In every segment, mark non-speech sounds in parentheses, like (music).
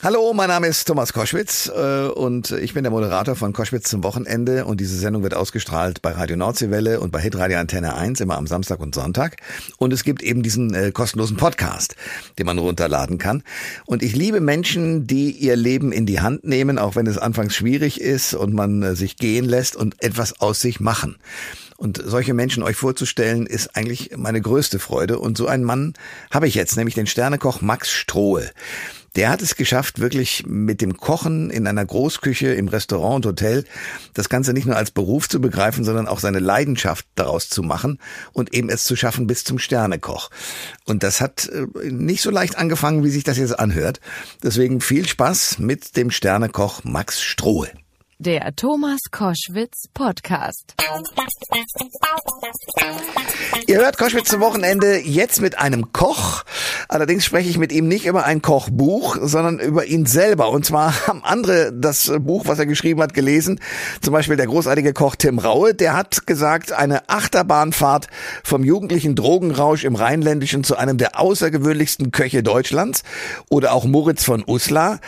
Hallo, mein Name ist Thomas Koschwitz äh, und ich bin der Moderator von Koschwitz zum Wochenende. Und diese Sendung wird ausgestrahlt bei Radio Nordseewelle und bei Hitradio Antenne 1 immer am Samstag und Sonntag. Und es gibt eben diesen äh, kostenlosen Podcast, den man runterladen kann. Und ich liebe Menschen, die ihr Leben in die Hand nehmen, auch wenn es anfangs schwierig ist und man äh, sich gehen lässt und etwas aus sich machen. Und solche Menschen euch vorzustellen, ist eigentlich meine größte Freude. Und so einen Mann habe ich jetzt, nämlich den Sternekoch Max Strohe. Der hat es geschafft, wirklich mit dem Kochen in einer Großküche, im Restaurant und Hotel, das Ganze nicht nur als Beruf zu begreifen, sondern auch seine Leidenschaft daraus zu machen und eben es zu schaffen bis zum Sternekoch. Und das hat äh, nicht so leicht angefangen, wie sich das jetzt anhört. Deswegen viel Spaß mit dem Sternekoch Max Strohe. Der Thomas Koschwitz Podcast. Ihr hört Koschwitz zum Wochenende jetzt mit einem Koch. Allerdings spreche ich mit ihm nicht über ein Kochbuch, sondern über ihn selber. Und zwar (laughs) haben andere das Buch, was er geschrieben hat, gelesen. Zum Beispiel der großartige Koch Tim Raue. Der hat gesagt, eine Achterbahnfahrt vom jugendlichen Drogenrausch im Rheinländischen zu einem der außergewöhnlichsten Köche Deutschlands. Oder auch Moritz von Uslar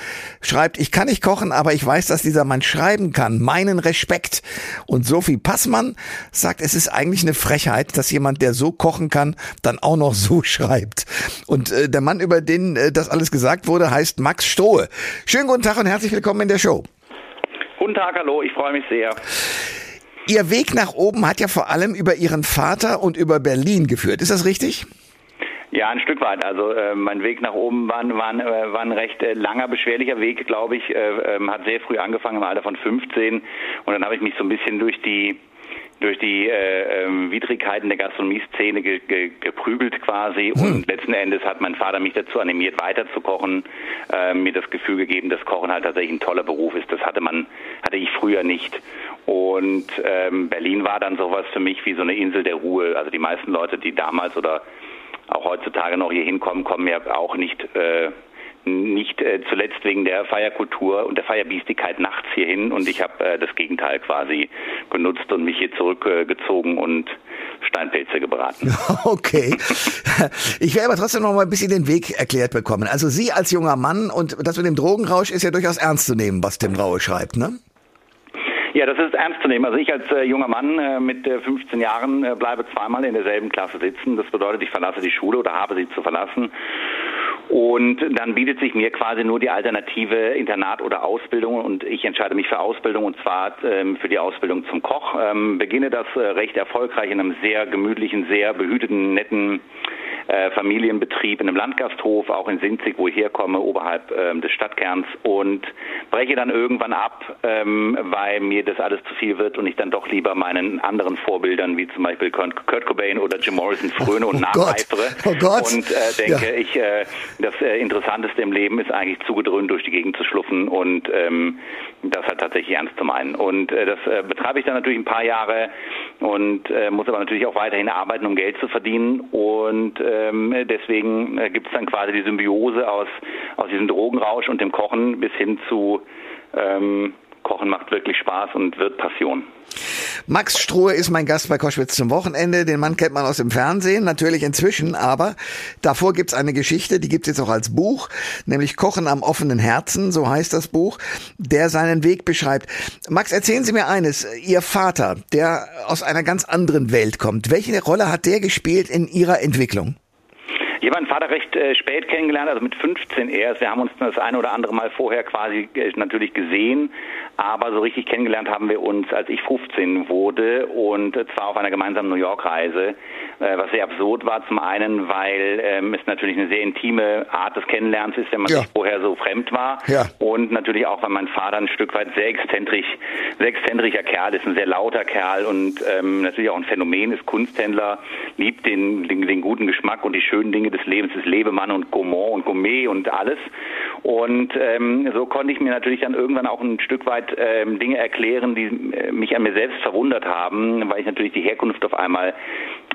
schreibt, ich kann nicht kochen, aber ich weiß, dass dieser Mann schreiben kann. Meinen Respekt. Und Sophie Passmann sagt, es ist eigentlich eine Frechheit, dass jemand, der so kochen kann, dann auch noch so (laughs) schreibt. Und äh, der Mann, über den äh, das alles gesagt wurde, heißt Max Strohe. Schönen guten Tag und herzlich willkommen in der Show. Guten Tag, hallo, ich freue mich sehr. Ihr Weg nach oben hat ja vor allem über Ihren Vater und über Berlin geführt. Ist das richtig? Ja, ein Stück weit. Also äh, mein Weg nach oben war, war, äh, war ein recht äh, langer, beschwerlicher Weg, glaube ich. Äh, ähm, hat sehr früh angefangen im Alter von 15 und dann habe ich mich so ein bisschen durch die durch die äh, ähm, Widrigkeiten der Gastronomie-Szene ge ge geprügelt quasi hm. und letzten Endes hat mein Vater mich dazu animiert, weiterzukochen, äh, mir das Gefühl gegeben, dass Kochen halt tatsächlich ein toller Beruf ist. Das hatte man, hatte ich früher nicht. Und ähm, Berlin war dann sowas für mich wie so eine Insel der Ruhe. Also die meisten Leute, die damals oder auch heutzutage noch hier hinkommen, kommen ja auch nicht äh, nicht äh, zuletzt wegen der Feierkultur und der Feierbiestigkeit nachts hierhin und ich habe äh, das Gegenteil quasi genutzt und mich hier zurückgezogen äh, und Steinpilze gebraten. (laughs) Okay. Ich will aber trotzdem noch mal ein bisschen den Weg erklärt bekommen. Also Sie als junger Mann und das mit dem Drogenrausch ist ja durchaus ernst zu nehmen, was Tim Raue schreibt, ne? Ja, das ist ernst zu nehmen. Also ich als äh, junger Mann äh, mit äh, 15 Jahren äh, bleibe zweimal in derselben Klasse sitzen. Das bedeutet, ich verlasse die Schule oder habe sie zu verlassen. Und dann bietet sich mir quasi nur die Alternative Internat oder Ausbildung und ich entscheide mich für Ausbildung und zwar ähm, für die Ausbildung zum Koch. Ähm, beginne das äh, recht erfolgreich in einem sehr gemütlichen, sehr behüteten, netten äh, Familienbetrieb in einem Landgasthof, auch in Sinzig, wo ich herkomme, oberhalb ähm, des Stadtkerns und breche dann irgendwann ab, ähm, weil mir das alles zu viel wird und ich dann doch lieber meinen anderen Vorbildern, wie zum Beispiel Kurt Cobain oder Jim Morrison, fröne und (laughs) oh nacheifere oh Gott. und äh, denke, ja. ich, äh, das äh, Interessanteste im Leben ist eigentlich zugedröhnt durch die Gegend zu schluffen und ähm, das hat tatsächlich ernst zu meinen. Und äh, das äh, betreibe ich dann natürlich ein paar Jahre und muss aber natürlich auch weiterhin arbeiten, um Geld zu verdienen und äh, ähm, deswegen äh, gibt es dann quasi die Symbiose aus, aus diesem Drogenrausch und dem Kochen bis hin zu ähm, Kochen macht wirklich Spaß und wird Passion. Max Strohe ist mein Gast bei Koschwitz zum Wochenende. Den Mann kennt man aus dem Fernsehen, natürlich inzwischen, aber davor gibt's eine Geschichte, die gibt's jetzt auch als Buch, nämlich Kochen am offenen Herzen, so heißt das Buch, der seinen Weg beschreibt. Max, erzählen Sie mir eines. Ihr Vater, der aus einer ganz anderen Welt kommt, welche Rolle hat der gespielt in Ihrer Entwicklung? Ich habe meinen Vater recht äh, spät kennengelernt, also mit 15 erst. Wir haben uns das eine oder andere Mal vorher quasi äh, natürlich gesehen, aber so richtig kennengelernt haben wir uns, als ich 15 wurde und zwar auf einer gemeinsamen New York-Reise, äh, was sehr absurd war. Zum einen, weil ähm, es natürlich eine sehr intime Art des Kennenlernens ist, wenn man ja. sich vorher so fremd war ja. und natürlich auch, weil mein Vater ein Stück weit sehr exzentrisch, sehr exzentrischer Kerl ist, ein sehr lauter Kerl und ähm, natürlich auch ein Phänomen ist, Kunsthändler, liebt den, den, den guten Geschmack und die schönen Dinge des Lebens ist Lebemann und Gourmand und Gourmet und alles. Und ähm, so konnte ich mir natürlich dann irgendwann auch ein Stück weit ähm, Dinge erklären, die äh, mich an mir selbst verwundert haben, weil ich natürlich die Herkunft auf einmal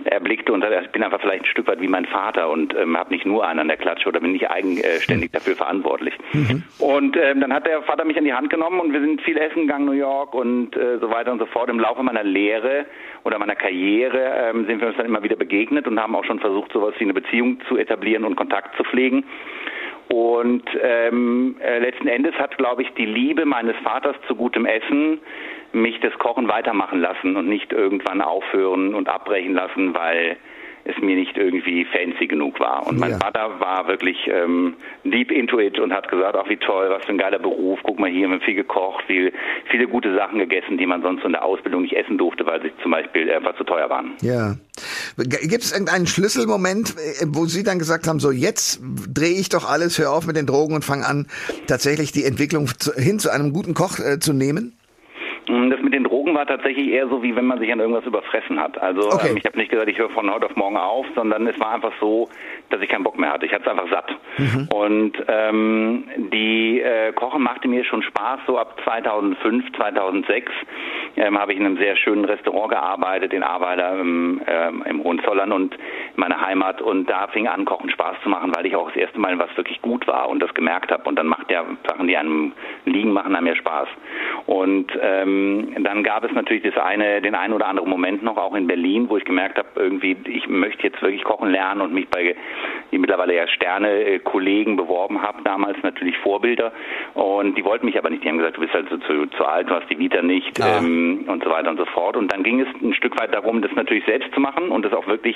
erblickte und ich bin einfach vielleicht ein Stück weit wie mein Vater und ähm, habe nicht nur einen an der Klatsche oder bin nicht eigenständig dafür verantwortlich. Mhm. Und ähm, dann hat der Vater mich an die Hand genommen und wir sind viel essen gegangen, New York und äh, so weiter und so fort. Im Laufe meiner Lehre oder meiner Karriere ähm, sind wir uns dann immer wieder begegnet und haben auch schon versucht, sowas wie eine Beziehung zu etablieren und Kontakt zu pflegen. Und ähm, äh, letzten Endes hat, glaube ich, die Liebe meines Vaters zu gutem Essen mich das Kochen weitermachen lassen und nicht irgendwann aufhören und abbrechen lassen, weil es mir nicht irgendwie fancy genug war. Und mein ja. Vater war wirklich ähm, deep into it und hat gesagt, ach wie toll, was für ein geiler Beruf, guck mal hier, wir haben viel gekocht, viel, viele gute Sachen gegessen, die man sonst in der Ausbildung nicht essen durfte, weil sie zum Beispiel einfach zu teuer waren. Ja. Gibt es irgendeinen Schlüsselmoment, äh, wo Sie dann gesagt haben, so jetzt drehe ich doch alles, hör auf mit den Drogen und fange an, tatsächlich die Entwicklung hin zu einem guten Koch äh, zu nehmen? Das mit den Drogen war tatsächlich eher so, wie wenn man sich an irgendwas überfressen hat. Also okay. ähm, ich habe nicht gesagt, ich höre von heute auf morgen auf, sondern es war einfach so, dass ich keinen Bock mehr hatte. Ich hatte es einfach satt. Mhm. Und ähm, die äh, Kochen machte mir schon Spaß. So ab 2005, 2006 ähm, habe ich in einem sehr schönen Restaurant gearbeitet, in Arbeiter im, ähm, im Hohenzollern und in meiner Heimat. Und da fing an, Kochen Spaß zu machen, weil ich auch das erste Mal was wirklich gut war und das gemerkt habe. Und dann macht ja Sachen, die einem liegen, machen einem ja Spaß. Und ähm, dann gab es natürlich das eine, den einen oder anderen Moment noch, auch in Berlin, wo ich gemerkt habe, irgendwie, ich möchte jetzt wirklich kochen lernen und mich bei die mittlerweile ja Sterne-Kollegen beworben habe, damals natürlich Vorbilder. Und die wollten mich aber nicht. Die haben gesagt, du bist halt so zu, zu alt, du hast die Vita nicht ähm, und so weiter und so fort. Und dann ging es ein Stück weit darum, das natürlich selbst zu machen und das auch wirklich,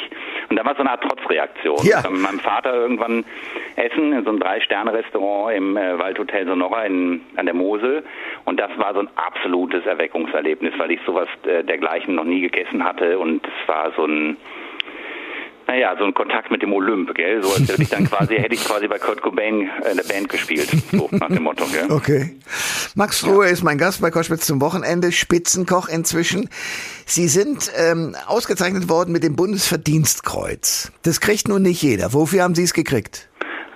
und da war so eine Art Trotzreaktion. Ja. Ich habe mit meinem Vater irgendwann essen in so einem Drei-Sterne-Restaurant im äh, Waldhotel Sonora in, an der Mosel. Und das war so ein absolutes Erweckungserlebnis, weil ich sowas äh, dergleichen noch nie gegessen hatte. Und es war so ein naja, so ein Kontakt mit dem Olymp, gell? So als hätte ich dann quasi, hätte ich quasi bei Kurt Cobain in der Band gespielt. So nach dem Motto, gell? Okay. Max Ruhe ja. ist mein Gast bei Koschwitz zum Wochenende, Spitzenkoch inzwischen. Sie sind ähm, ausgezeichnet worden mit dem Bundesverdienstkreuz. Das kriegt nun nicht jeder. Wofür haben Sie es gekriegt?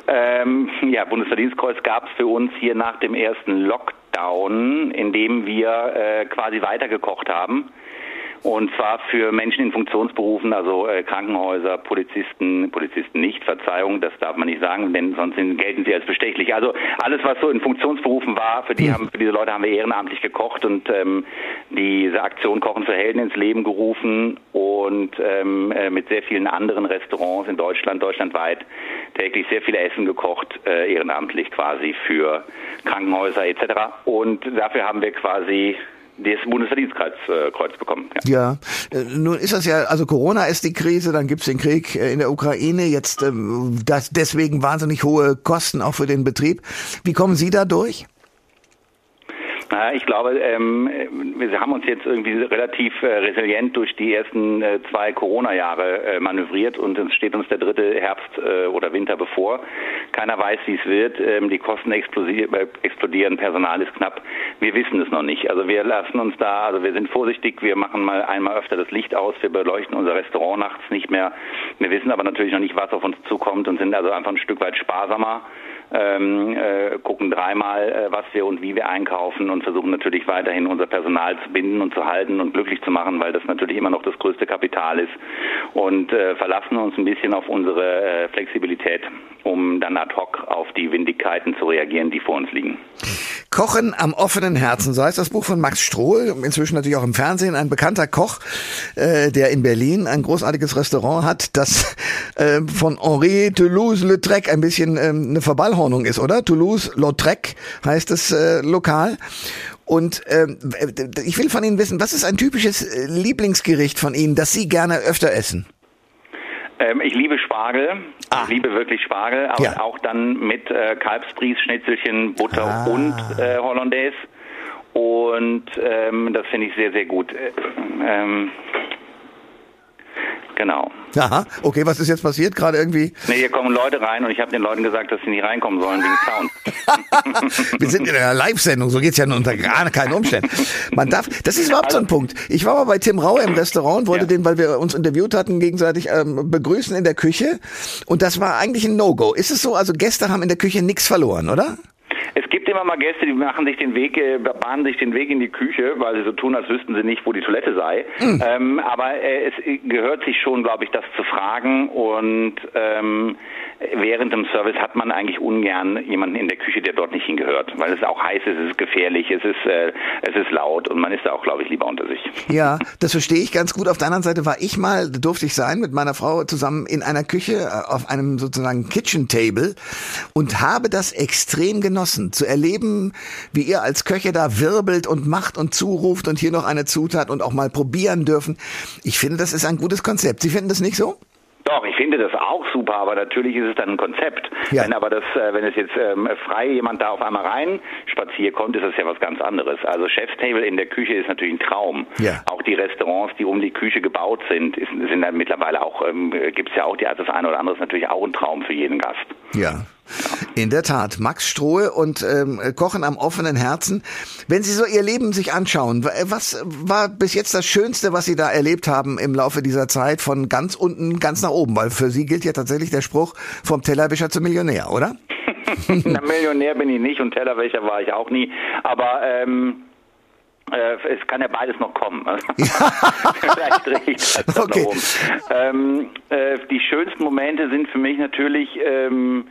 Ähm, ja, Bundesverdienstkreuz gab es für uns hier nach dem ersten Lockdown, in dem wir äh, quasi weitergekocht haben. Und zwar für Menschen in Funktionsberufen, also äh, Krankenhäuser, Polizisten, Polizisten nicht, Verzeihung, das darf man nicht sagen, denn sonst gelten sie als bestechlich. Also alles, was so in Funktionsberufen war, für die haben, für diese Leute haben wir ehrenamtlich gekocht und ähm, diese Aktion Kochen für Helden ins Leben gerufen. und ähm, äh, mit sehr vielen anderen Restaurants in Deutschland, deutschlandweit täglich sehr viel Essen gekocht, äh, ehrenamtlich quasi für Krankenhäuser etc. Und dafür haben wir quasi das Bundesverdienstkreuz äh, bekommen. Ja. ja, äh, nun ist das ja, also Corona ist die Krise, dann gibt's den Krieg äh, in der Ukraine, jetzt ähm, das deswegen wahnsinnig hohe Kosten auch für den Betrieb. Wie kommen Sie da durch? Ich glaube, ähm, wir haben uns jetzt irgendwie relativ äh, resilient durch die ersten äh, zwei Corona-Jahre äh, manövriert und es steht uns der dritte Herbst oder Winter bevor. Keiner weiß, wie es wird. Ähm, die Kosten explodieren, Personal ist knapp. Wir wissen es noch nicht. Also wir lassen uns da, also wir sind vorsichtig. Wir machen mal einmal öfter das Licht aus. Wir beleuchten unser Restaurant nachts nicht mehr. Wir wissen aber natürlich noch nicht, was auf uns zukommt und sind also einfach ein Stück weit sparsamer ähm, äh, gucken dreimal, äh, was wir und wie wir einkaufen und versuchen natürlich weiterhin unser Personal zu binden und zu halten und glücklich zu machen, weil das natürlich immer noch das größte Kapital ist und äh, verlassen uns ein bisschen auf unsere äh, Flexibilität, um dann ad hoc auf die Windigkeiten zu reagieren, die vor uns liegen. Kochen am offenen Herzen, so heißt das Buch von Max Strohl, inzwischen natürlich auch im Fernsehen, ein bekannter Koch, äh, der in Berlin ein großartiges Restaurant hat, das äh, von Henri Toulouse-Lautrec ein bisschen ähm, eine Verballhornung ist, oder? Toulouse-Lautrec heißt das äh, Lokal. Und ähm, ich will von Ihnen wissen, was ist ein typisches äh, Lieblingsgericht von Ihnen, das Sie gerne öfter essen? Ähm, ich liebe Spargel. Ah. Ich liebe wirklich Spargel, aber ja. auch dann mit äh, Kalbsbries, Schnitzelchen, Butter ah. und äh, Hollandaise. Und ähm, das finde ich sehr, sehr gut. Äh, ähm, Genau. Aha, okay, was ist jetzt passiert? Gerade irgendwie? Nee, hier kommen Leute rein und ich habe den Leuten gesagt, dass sie nicht reinkommen sollen wegen Sound. (laughs) Wir sind in einer Live-Sendung, so geht's ja nur unter gar keinen Umständen. Man darf, das ist überhaupt also, so ein also- Punkt. Ich war mal bei Tim Rau im Restaurant, wollte ja. den, weil wir uns interviewt hatten, gegenseitig ähm, begrüßen in der Küche und das war eigentlich ein No-Go. Ist es so, also Gäste haben in der Küche nichts verloren, oder? Gibt immer mal Gäste, die machen sich den Weg, äh, bahnen sich den Weg in die Küche, weil sie so tun, als wüssten sie nicht, wo die Toilette sei. Mhm. Ähm, aber äh, es gehört sich schon, glaube ich, das zu fragen und ähm, während dem Service hat man eigentlich ungern jemanden in der Küche, der dort nicht hingehört, weil es auch heiß ist, es ist gefährlich, es ist, äh, es ist laut und man ist da auch, glaube ich, lieber unter sich. Ja, das verstehe ich ganz gut. Auf der anderen Seite war ich mal, durfte ich sein, mit meiner Frau zusammen in einer Küche äh, auf einem sozusagen Kitchen Table und habe das extrem genossen, zu erleben, wie ihr als Köche da wirbelt und macht und zuruft und hier noch eine Zutat und auch mal probieren dürfen. Ich finde, das ist ein gutes Konzept. Sie finden das nicht so? Doch, ich finde das auch super, aber natürlich ist es dann ein Konzept. Ja. Wenn aber das, äh, wenn es jetzt ähm, frei jemand da auf einmal rein spaziert kommt, ist das ja was ganz anderes. Also Chefstable in der Küche ist natürlich ein Traum. Ja. Auch die Restaurants, die um die Küche gebaut sind, ist, sind dann mittlerweile auch, ähm, gibt es ja auch die, das eine oder andere ist natürlich auch ein Traum für jeden Gast. Ja. In der Tat, Max Strohe und ähm, Kochen am offenen Herzen. Wenn Sie so Ihr Leben sich anschauen, was war bis jetzt das Schönste, was Sie da erlebt haben im Laufe dieser Zeit von ganz unten ganz nach oben? Weil für Sie gilt ja tatsächlich der Spruch vom Tellerwischer zum Millionär, oder? (laughs) Na, Millionär bin ich nicht und Tellerwäscher war ich auch nie. Aber ähm, äh, es kann ja beides noch kommen. (laughs) Vielleicht drehe ich das okay. um. Ähm, äh, die schönsten Momente sind für mich natürlich ähm,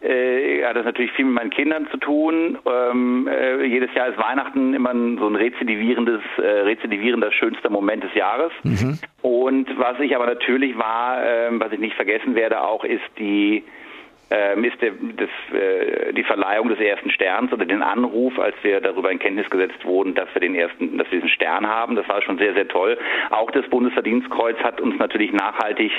äh, hat das natürlich viel mit meinen Kindern zu tun. Ähm, äh, jedes Jahr ist Weihnachten immer ein, so ein rezidivierendes, äh, rezidivierender schönster Moment des Jahres. Mhm. Und was ich aber natürlich war, äh, was ich nicht vergessen werde, auch ist die ist der, das, äh, die Verleihung des ersten Sterns oder den Anruf, als wir darüber in Kenntnis gesetzt wurden, dass wir den ersten, dass wir diesen Stern haben. Das war schon sehr, sehr toll. Auch das Bundesverdienstkreuz hat uns natürlich nachhaltig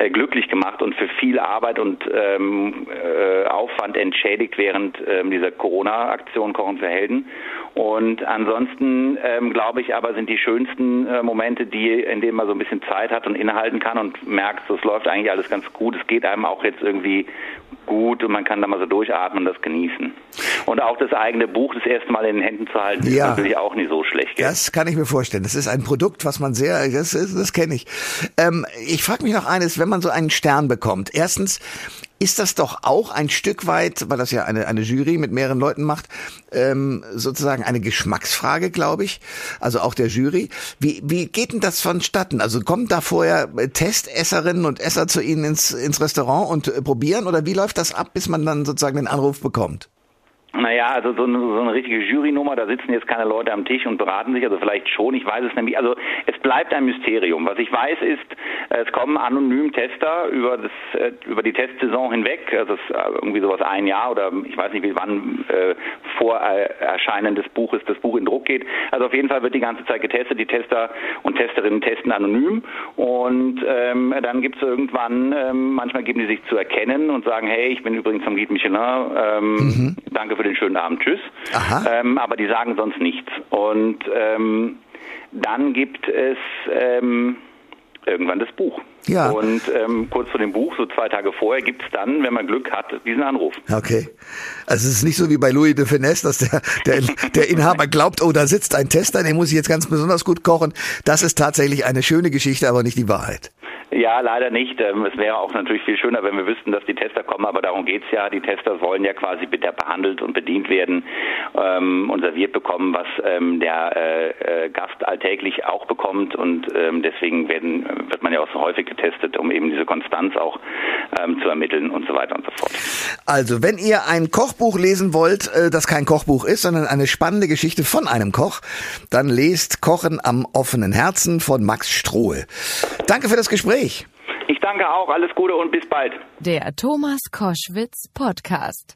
äh, glücklich gemacht und für viel Arbeit und ähm, äh, Aufwand entschädigt während ähm, dieser Corona-Aktion Kochen für Helden. Und ansonsten ähm, glaube ich aber sind die schönsten äh, Momente, die, in denen man so ein bisschen Zeit hat und innehalten kann und merkt, so, es läuft eigentlich alles ganz gut. Es geht einem auch jetzt irgendwie gut und man kann da mal so durchatmen und das genießen. Und auch das eigene Buch das erste Mal in den Händen zu halten, ja. ist natürlich auch nicht so schlecht. Gell? Das kann ich mir vorstellen. Das ist ein Produkt, was man sehr, das, das kenne ich. Ähm, ich frage mich noch eines, wenn man so einen Stern bekommt. Erstens, ist das doch auch ein Stück weit, weil das ja eine, eine Jury mit mehreren Leuten macht, ähm, sozusagen eine Geschmacksfrage, glaube ich. Also auch der Jury. Wie, wie geht denn das vonstatten? Also kommen da vorher Testesserinnen und Esser zu Ihnen ins, ins Restaurant und äh, probieren oder wie läuft das ab, bis man dann sozusagen den Anruf bekommt? Naja, also so eine, so eine richtige Jurynummer, da sitzen jetzt keine Leute am Tisch und beraten sich, also vielleicht schon, ich weiß es nämlich, also es bleibt ein Mysterium. Was ich weiß ist, es kommen anonym Tester über das äh, über die Testsaison hinweg, also es ist äh, irgendwie sowas ein Jahr oder ich weiß nicht, wie wann äh, vor Erscheinen des Buches das Buch in Druck geht. Also auf jeden Fall wird die ganze Zeit getestet, die Tester und Testerinnen testen anonym und ähm, dann gibt es irgendwann, ähm, manchmal geben die sich zu erkennen und sagen, hey, ich bin übrigens vom Guide Michelin, ähm, mhm. danke für den schönen Abend, tschüss. Ähm, aber die sagen sonst nichts. Und ähm, dann gibt es ähm, irgendwann das Buch. Ja. Und ähm, kurz vor dem Buch, so zwei Tage vorher, gibt es dann, wenn man Glück hat, diesen Anruf. Okay. Also es ist nicht so wie bei Louis de Finesse, dass der, der, der Inhaber glaubt, oh, da sitzt ein Tester, den muss ich jetzt ganz besonders gut kochen. Das ist tatsächlich eine schöne Geschichte, aber nicht die Wahrheit. Ja, leider nicht. Ähm, es wäre auch natürlich viel schöner, wenn wir wüssten, dass die Tester kommen, aber darum geht's ja. Die Tester wollen ja quasi behandelt und bedient werden ähm, und serviert bekommen, was ähm, der äh, äh, Gast alltäglich auch bekommt und ähm, deswegen werden, wird man ja auch so häufig getestet, um eben diese Konstanz auch ähm, ermitteln und so weiter und so fort. Also, wenn ihr ein Kochbuch lesen wollt, äh, das kein Kochbuch ist, sondern eine spannende Geschichte von einem Koch, dann lest Kochen am offenen Herzen von Max Strohe. Danke für das Gespräch. Gespräch. Ich danke auch. Alles Gute und bis bald. Der Thomas Koschwitz Podcast.